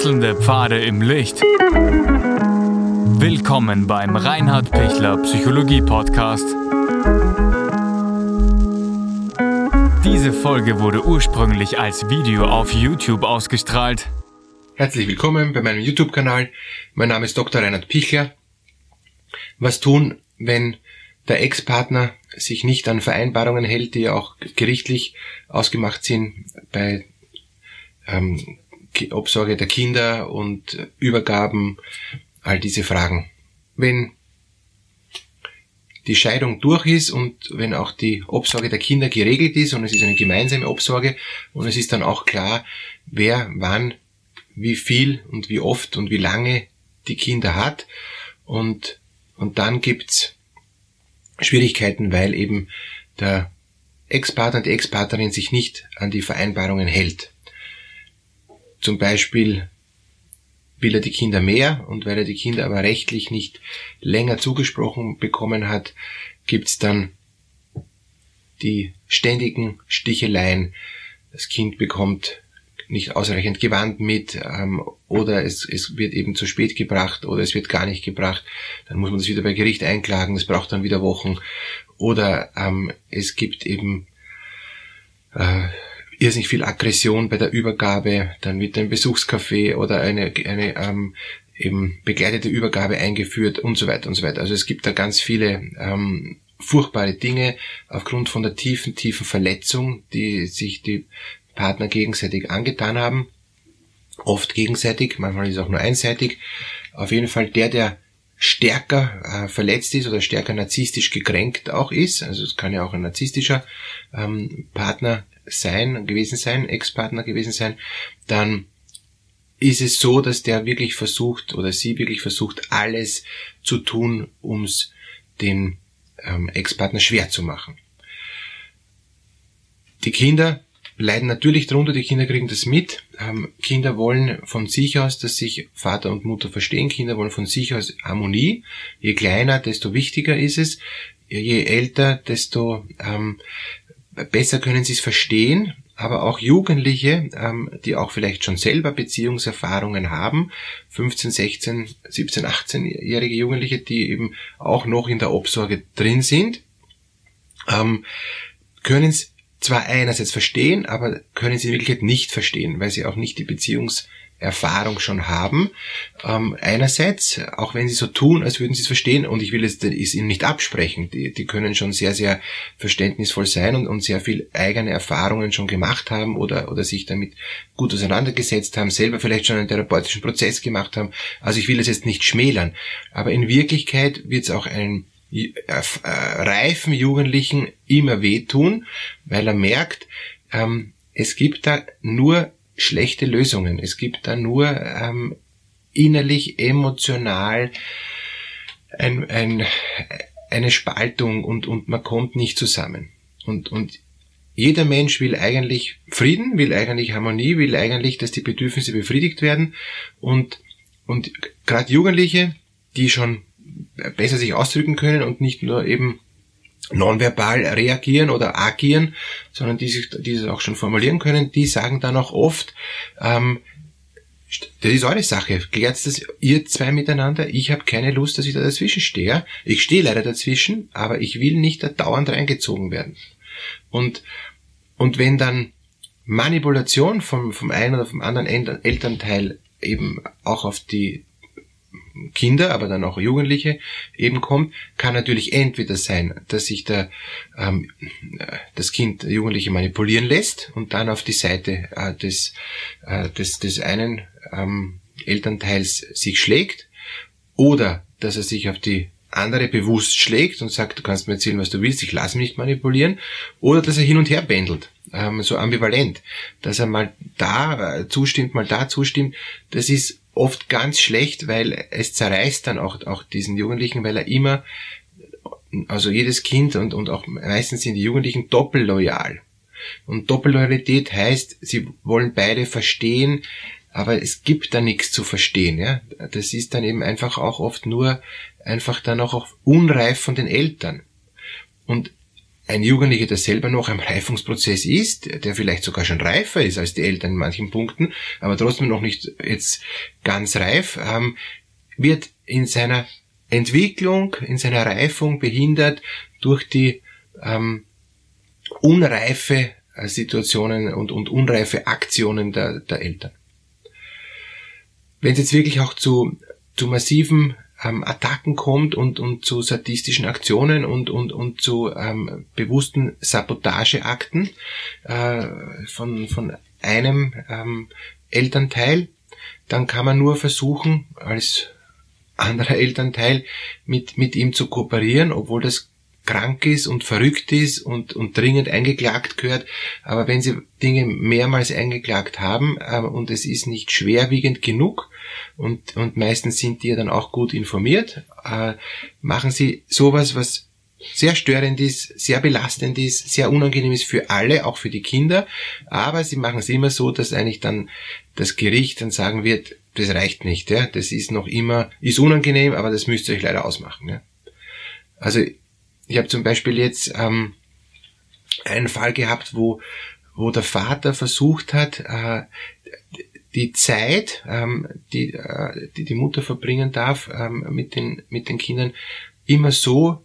Wechselnde Pfade im Licht. Willkommen beim Reinhard Pichler Psychologie Podcast. Diese Folge wurde ursprünglich als Video auf YouTube ausgestrahlt. Herzlich willkommen bei meinem YouTube-Kanal. Mein Name ist Dr. Reinhard Pichler. Was tun, wenn der Ex-Partner sich nicht an Vereinbarungen hält, die auch gerichtlich ausgemacht sind bei ähm, Obsorge der Kinder und Übergaben, all diese Fragen. Wenn die Scheidung durch ist und wenn auch die Obsorge der Kinder geregelt ist und es ist eine gemeinsame Obsorge und es ist dann auch klar, wer wann, wie viel und wie oft und wie lange die Kinder hat und, und dann gibt's Schwierigkeiten, weil eben der Ex-Partner, die Ex-Partnerin sich nicht an die Vereinbarungen hält. Zum Beispiel will er die Kinder mehr und weil er die Kinder aber rechtlich nicht länger zugesprochen bekommen hat, gibt's dann die ständigen Sticheleien. Das Kind bekommt nicht ausreichend Gewand mit ähm, oder es, es wird eben zu spät gebracht oder es wird gar nicht gebracht. Dann muss man das wieder bei Gericht einklagen, das braucht dann wieder Wochen. Oder ähm, es gibt eben äh, irrsinnig viel Aggression bei der Übergabe, dann wird ein Besuchscafé oder eine, eine ähm, eben begleitete Übergabe eingeführt und so weiter und so weiter. Also es gibt da ganz viele ähm, furchtbare Dinge aufgrund von der tiefen, tiefen Verletzung, die sich die Partner gegenseitig angetan haben. Oft gegenseitig, manchmal ist es auch nur einseitig. Auf jeden Fall der, der stärker äh, verletzt ist oder stärker narzisstisch gekränkt auch ist, also es kann ja auch ein narzisstischer ähm, Partner sein, gewesen sein, Ex-Partner gewesen sein, dann ist es so, dass der wirklich versucht oder sie wirklich versucht, alles zu tun, um es dem ähm, Ex-Partner schwer zu machen. Die Kinder leiden natürlich darunter, die Kinder kriegen das mit. Ähm, Kinder wollen von sich aus, dass sich Vater und Mutter verstehen. Kinder wollen von sich aus Harmonie. Je kleiner, desto wichtiger ist es. Je älter, desto ähm, besser können sie es verstehen, aber auch Jugendliche, ähm, die auch vielleicht schon selber Beziehungserfahrungen haben, 15, 16, 17, 18-jährige Jugendliche, die eben auch noch in der Obsorge drin sind, ähm, können es zwar einerseits verstehen, aber können sie in Wirklichkeit nicht verstehen, weil sie auch nicht die Beziehungs Erfahrung schon haben. Ähm, einerseits, auch wenn sie so tun, als würden sie es verstehen, und ich will es, ihnen nicht absprechen, die, die können schon sehr, sehr verständnisvoll sein und, und sehr viel eigene Erfahrungen schon gemacht haben oder, oder sich damit gut auseinandergesetzt haben, selber vielleicht schon einen therapeutischen Prozess gemacht haben. Also ich will es jetzt nicht schmälern, aber in Wirklichkeit wird es auch einen äh, äh, reifen Jugendlichen immer wehtun, weil er merkt, ähm, es gibt da nur schlechte Lösungen. Es gibt da nur ähm, innerlich, emotional ein, ein, eine Spaltung und, und man kommt nicht zusammen. Und, und jeder Mensch will eigentlich Frieden, will eigentlich Harmonie, will eigentlich, dass die Bedürfnisse befriedigt werden. Und, und gerade Jugendliche, die schon besser sich ausdrücken können und nicht nur eben nonverbal reagieren oder agieren, sondern die sich dieses auch schon formulieren können, die sagen dann auch oft, ähm, das ist eure Sache. Klärt das ihr zwei miteinander. Ich habe keine Lust, dass ich da dazwischen stehe. Ich stehe leider dazwischen, aber ich will nicht da dauernd reingezogen werden. Und, und wenn dann Manipulation vom, vom einen oder vom anderen Elternteil eben auch auf die Kinder, aber dann auch Jugendliche eben kommt, kann natürlich entweder sein, dass sich der, ähm, das Kind, der Jugendliche manipulieren lässt und dann auf die Seite äh, des, äh, des, des einen ähm, Elternteils sich schlägt oder dass er sich auf die andere bewusst schlägt und sagt, du kannst mir erzählen, was du willst, ich lasse mich nicht manipulieren, oder dass er hin und her pendelt, ähm, so ambivalent, dass er mal da äh, zustimmt, mal da zustimmt, das ist oft ganz schlecht, weil es zerreißt dann auch, auch diesen Jugendlichen, weil er immer, also jedes Kind und, und auch meistens sind die Jugendlichen doppelloyal. Und Doppelloyalität heißt, sie wollen beide verstehen, aber es gibt da nichts zu verstehen, ja. Das ist dann eben einfach auch oft nur einfach dann auch unreif von den Eltern. Und ein Jugendlicher, der selber noch am Reifungsprozess ist, der vielleicht sogar schon reifer ist als die Eltern in manchen Punkten, aber trotzdem noch nicht jetzt ganz reif, ähm, wird in seiner Entwicklung, in seiner Reifung behindert durch die ähm, unreife äh, Situationen und, und unreife Aktionen der, der Eltern. Wenn es jetzt wirklich auch zu, zu massiven ähm, Attacken kommt und, und zu sadistischen Aktionen und, und, und zu ähm, bewussten Sabotageakten äh, von, von einem ähm, Elternteil, dann kann man nur versuchen, als anderer Elternteil mit, mit ihm zu kooperieren, obwohl das krank ist und verrückt ist und, und dringend eingeklagt gehört. Aber wenn Sie Dinge mehrmals eingeklagt haben äh, und es ist nicht schwerwiegend genug und, und meistens sind die ja dann auch gut informiert, äh, machen Sie sowas, was sehr störend ist, sehr belastend ist, sehr unangenehm ist für alle, auch für die Kinder. Aber sie machen es immer so, dass eigentlich dann das Gericht dann sagen wird, das reicht nicht, ja. Das ist noch immer, ist unangenehm, aber das müsst ihr euch leider ausmachen, ja. Also ich habe zum Beispiel jetzt ähm, einen Fall gehabt, wo, wo der Vater versucht hat, äh, die Zeit, ähm, die, äh, die die Mutter verbringen darf ähm, mit, den, mit den Kindern, immer so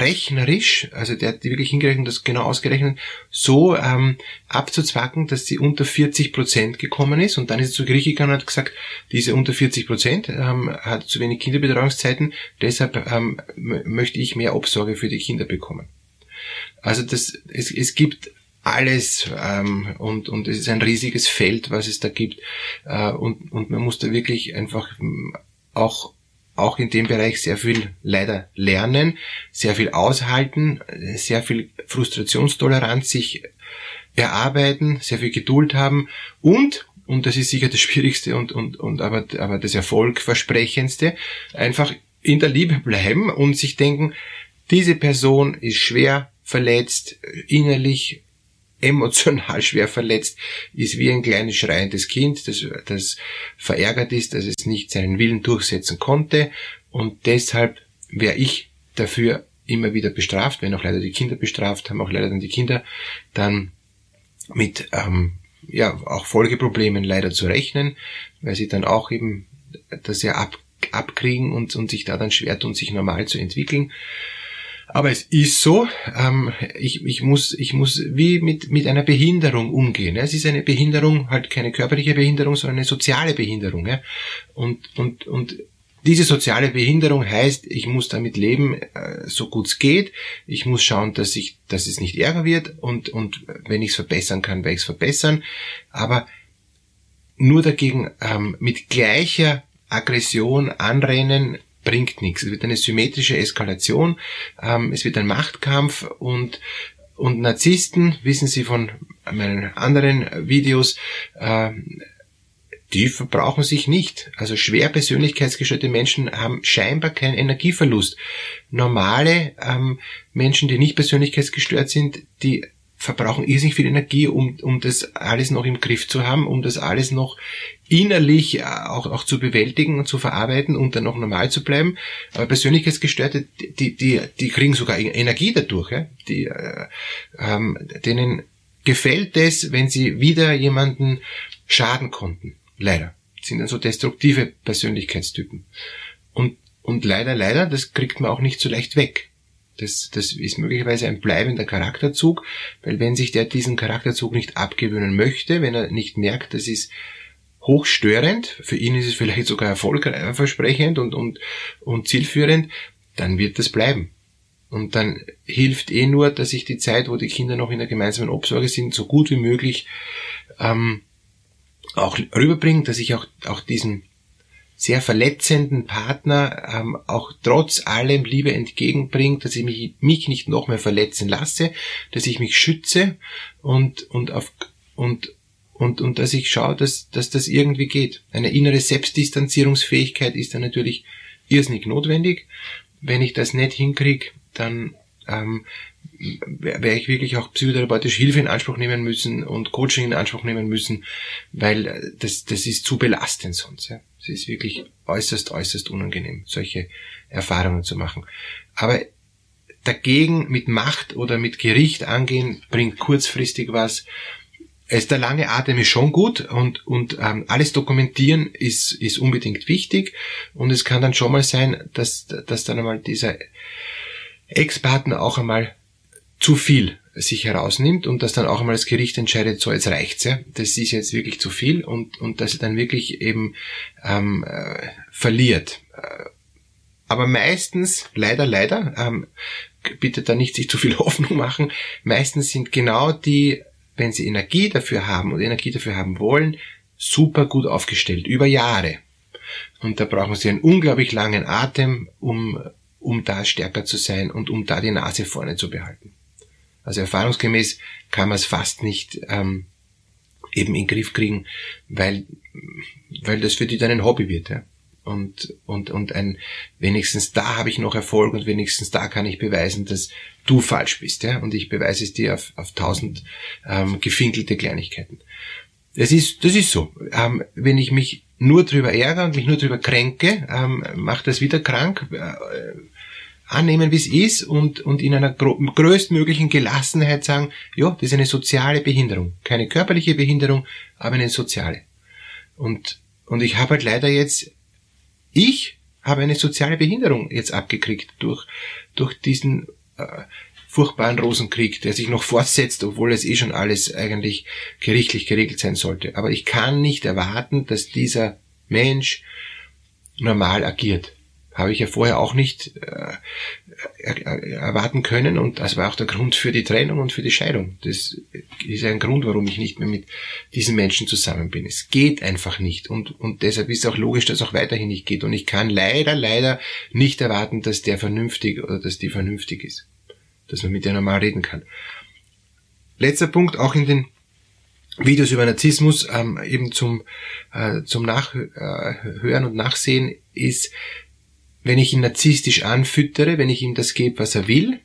rechnerisch, also der hat die wirklich hingerechnet, das genau ausgerechnet, so ähm, abzuzwacken, dass sie unter 40 Prozent gekommen ist und dann ist sie zu Gericht gegangen und hat gesagt, diese unter 40 Prozent ähm, hat zu wenig Kinderbetreuungszeiten, deshalb ähm, möchte ich mehr Obsorge für die Kinder bekommen. Also das, es, es gibt alles ähm, und, und es ist ein riesiges Feld, was es da gibt äh, und, und man muss da wirklich einfach auch auch in dem Bereich sehr viel leider lernen, sehr viel aushalten, sehr viel Frustrationstoleranz sich erarbeiten, sehr viel Geduld haben und und das ist sicher das Schwierigste und, und, und aber, aber das Erfolgversprechendste, einfach in der Liebe bleiben und sich denken, diese Person ist schwer verletzt, innerlich emotional schwer verletzt, ist wie ein kleines schreiendes Kind, das, das verärgert ist, dass es nicht seinen Willen durchsetzen konnte und deshalb wäre ich dafür immer wieder bestraft, wenn auch leider die Kinder bestraft, haben auch leider dann die Kinder dann mit ähm, ja auch Folgeproblemen leider zu rechnen, weil sie dann auch eben das ja ab, abkriegen und, und sich da dann schwer tun, sich normal zu entwickeln. Aber es ist so, ähm, ich, ich, muss, ich muss wie mit, mit einer Behinderung umgehen. Es ist eine Behinderung, halt keine körperliche Behinderung, sondern eine soziale Behinderung. Ja? Und, und, und diese soziale Behinderung heißt, ich muss damit leben, äh, so gut es geht. Ich muss schauen, dass ich, dass es nicht ärger wird und, und wenn ich es verbessern kann, werde ich es verbessern. Aber nur dagegen ähm, mit gleicher Aggression anrennen, bringt nichts. Es wird eine symmetrische Eskalation, ähm, es wird ein Machtkampf und und Narzissten, wissen Sie von meinen anderen Videos, äh, die verbrauchen sich nicht. Also schwer persönlichkeitsgestörte Menschen haben scheinbar keinen Energieverlust. Normale ähm, Menschen, die nicht persönlichkeitsgestört sind, die verbrauchen irrsinnig viel Energie, um, um das alles noch im Griff zu haben, um das alles noch innerlich äh, auch, auch zu bewältigen und zu verarbeiten und dann noch normal zu bleiben. Aber Persönlichkeitsgestörte, die, die, die kriegen sogar e-, Energie dadurch. Ja? Die, äh, ähm, denen gefällt es, wenn sie wieder jemanden schaden konnten. Leider. Das sind dann so destruktive Persönlichkeitstypen. Und, und leider, leider, das kriegt man auch nicht so leicht weg. Das, das ist möglicherweise ein bleibender Charakterzug, weil wenn sich der diesen Charakterzug nicht abgewöhnen möchte, wenn er nicht merkt, das ist hochstörend, für ihn ist es vielleicht sogar erfolgversprechend und, und, und zielführend, dann wird das bleiben. Und dann hilft eh nur, dass ich die Zeit, wo die Kinder noch in der gemeinsamen Obsorge sind, so gut wie möglich ähm, auch rüberbringe, dass ich auch, auch diesen sehr verletzenden Partner ähm, auch trotz allem Liebe entgegenbringt, dass ich mich, mich nicht noch mehr verletzen lasse, dass ich mich schütze und, und auf, und, und, und dass ich schaue, dass, dass das irgendwie geht. Eine innere Selbstdistanzierungsfähigkeit ist dann natürlich irrsinnig notwendig. Wenn ich das nicht hinkriege, dann ähm, werde ich wirklich auch psychotherapeutische Hilfe in Anspruch nehmen müssen und Coaching in Anspruch nehmen müssen, weil das, das ist zu belastend sonst. Ja. Es ist wirklich äußerst, äußerst unangenehm, solche Erfahrungen zu machen. Aber dagegen mit Macht oder mit Gericht angehen, bringt kurzfristig was. Es der lange Atem ist schon gut und, und ähm, alles dokumentieren ist, ist unbedingt wichtig und es kann dann schon mal sein, dass, dass dann einmal dieser Ex-Partner auch einmal zu viel sich herausnimmt und dass dann auch einmal das Gericht entscheidet, so jetzt reicht's ja, das ist jetzt wirklich zu viel und, und dass er dann wirklich eben ähm, äh, verliert. Äh, aber meistens, leider, leider, ähm, bitte da nicht sich zu viel Hoffnung machen, meistens sind genau die, wenn sie Energie dafür haben und Energie dafür haben wollen, super gut aufgestellt, über Jahre. Und da brauchen sie einen unglaublich langen Atem, um, um da stärker zu sein und um da die Nase vorne zu behalten. Also erfahrungsgemäß kann man es fast nicht ähm, eben in den Griff kriegen, weil, weil das für die dann ein Hobby wird. Ja? Und, und, und ein, wenigstens da habe ich noch Erfolg und wenigstens da kann ich beweisen, dass du falsch bist. Ja? Und ich beweise es dir auf, auf tausend ähm, gefinkelte Kleinigkeiten. Das ist, das ist so. Ähm, wenn ich mich nur drüber ärgere und mich nur drüber kränke, ähm, macht das wieder krank. Äh, annehmen, wie es ist und, und in einer größtmöglichen Gelassenheit sagen, ja, das ist eine soziale Behinderung. Keine körperliche Behinderung, aber eine soziale. Und, und ich habe halt leider jetzt, ich habe eine soziale Behinderung jetzt abgekriegt durch, durch diesen äh, furchtbaren Rosenkrieg, der sich noch fortsetzt, obwohl es eh schon alles eigentlich gerichtlich geregelt sein sollte. Aber ich kann nicht erwarten, dass dieser Mensch normal agiert habe ich ja vorher auch nicht äh, erwarten können und das war auch der Grund für die Trennung und für die Scheidung. Das ist ein Grund, warum ich nicht mehr mit diesen Menschen zusammen bin. Es geht einfach nicht und, und deshalb ist auch logisch, dass es auch weiterhin nicht geht und ich kann leider, leider nicht erwarten, dass der vernünftig oder dass die vernünftig ist, dass man mit der normal reden kann. Letzter Punkt, auch in den Videos über Narzissmus ähm, eben zum, äh, zum Nachhören äh, und Nachsehen ist, wenn ich ihn narzisstisch anfüttere, wenn ich ihm das gebe, was er will,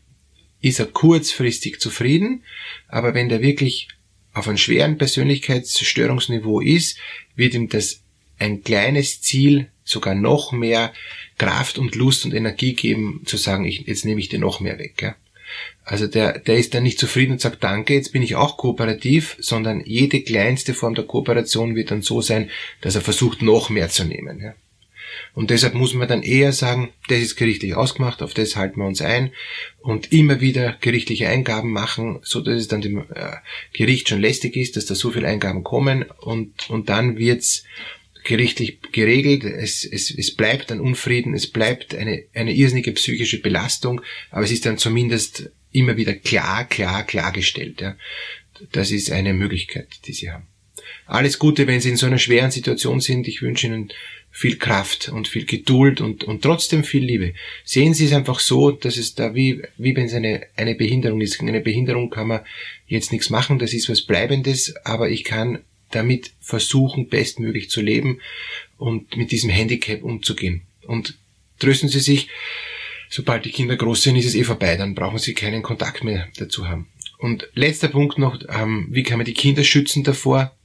ist er kurzfristig zufrieden, aber wenn der wirklich auf einem schweren Persönlichkeitsstörungsniveau ist, wird ihm das ein kleines Ziel sogar noch mehr Kraft und Lust und Energie geben, zu sagen, ich, jetzt nehme ich dir noch mehr weg. Ja? Also der, der ist dann nicht zufrieden und sagt, danke, jetzt bin ich auch kooperativ, sondern jede kleinste Form der Kooperation wird dann so sein, dass er versucht, noch mehr zu nehmen. Ja? Und deshalb muss man dann eher sagen, das ist gerichtlich ausgemacht, auf das halten wir uns ein und immer wieder gerichtliche Eingaben machen, so dass es dann dem äh, Gericht schon lästig ist, dass da so viele Eingaben kommen und, und dann wird's gerichtlich geregelt, es, es, es bleibt ein Unfrieden, es bleibt eine, eine irrsinnige psychische Belastung, aber es ist dann zumindest immer wieder klar, klar, klargestellt. Ja. Das ist eine Möglichkeit, die Sie haben. Alles Gute, wenn Sie in so einer schweren Situation sind. Ich wünsche Ihnen viel Kraft und viel Geduld und, und trotzdem viel Liebe. Sehen Sie es einfach so, dass es da wie, wie wenn es eine, eine Behinderung ist. Eine Behinderung kann man jetzt nichts machen, das ist was Bleibendes, aber ich kann damit versuchen, bestmöglich zu leben und mit diesem Handicap umzugehen. Und trösten Sie sich, sobald die Kinder groß sind, ist es eh vorbei, dann brauchen Sie keinen Kontakt mehr dazu haben. Und letzter Punkt noch, ähm, wie kann man die Kinder schützen davor?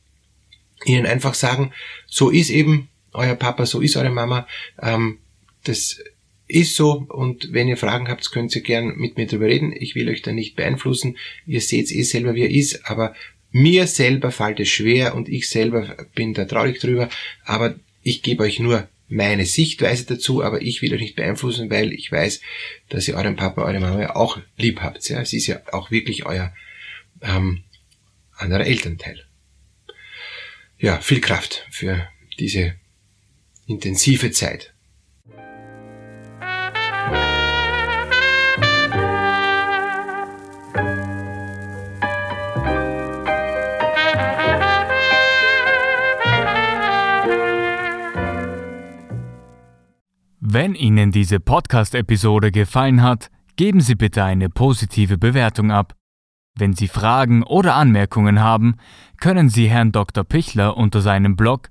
Ihnen einfach sagen, so ist eben euer Papa, so ist eure Mama. Ähm, das ist so und wenn ihr Fragen habt, könnt ihr gern mit mir drüber reden. Ich will euch da nicht beeinflussen. Ihr seht eh selber, wie er ist, aber mir selber fällt es schwer und ich selber bin da traurig drüber, aber ich gebe euch nur meine Sichtweise dazu, aber ich will euch nicht beeinflussen, weil ich weiß, dass ihr euren Papa, eure Mama auch lieb habt. Ja? Es ist ja auch wirklich euer ähm, anderer Elternteil. Ja, viel Kraft für diese intensive Zeit. Wenn Ihnen diese Podcast-Episode gefallen hat, geben Sie bitte eine positive Bewertung ab. Wenn Sie Fragen oder Anmerkungen haben, können Sie Herrn Dr. Pichler unter seinem Blog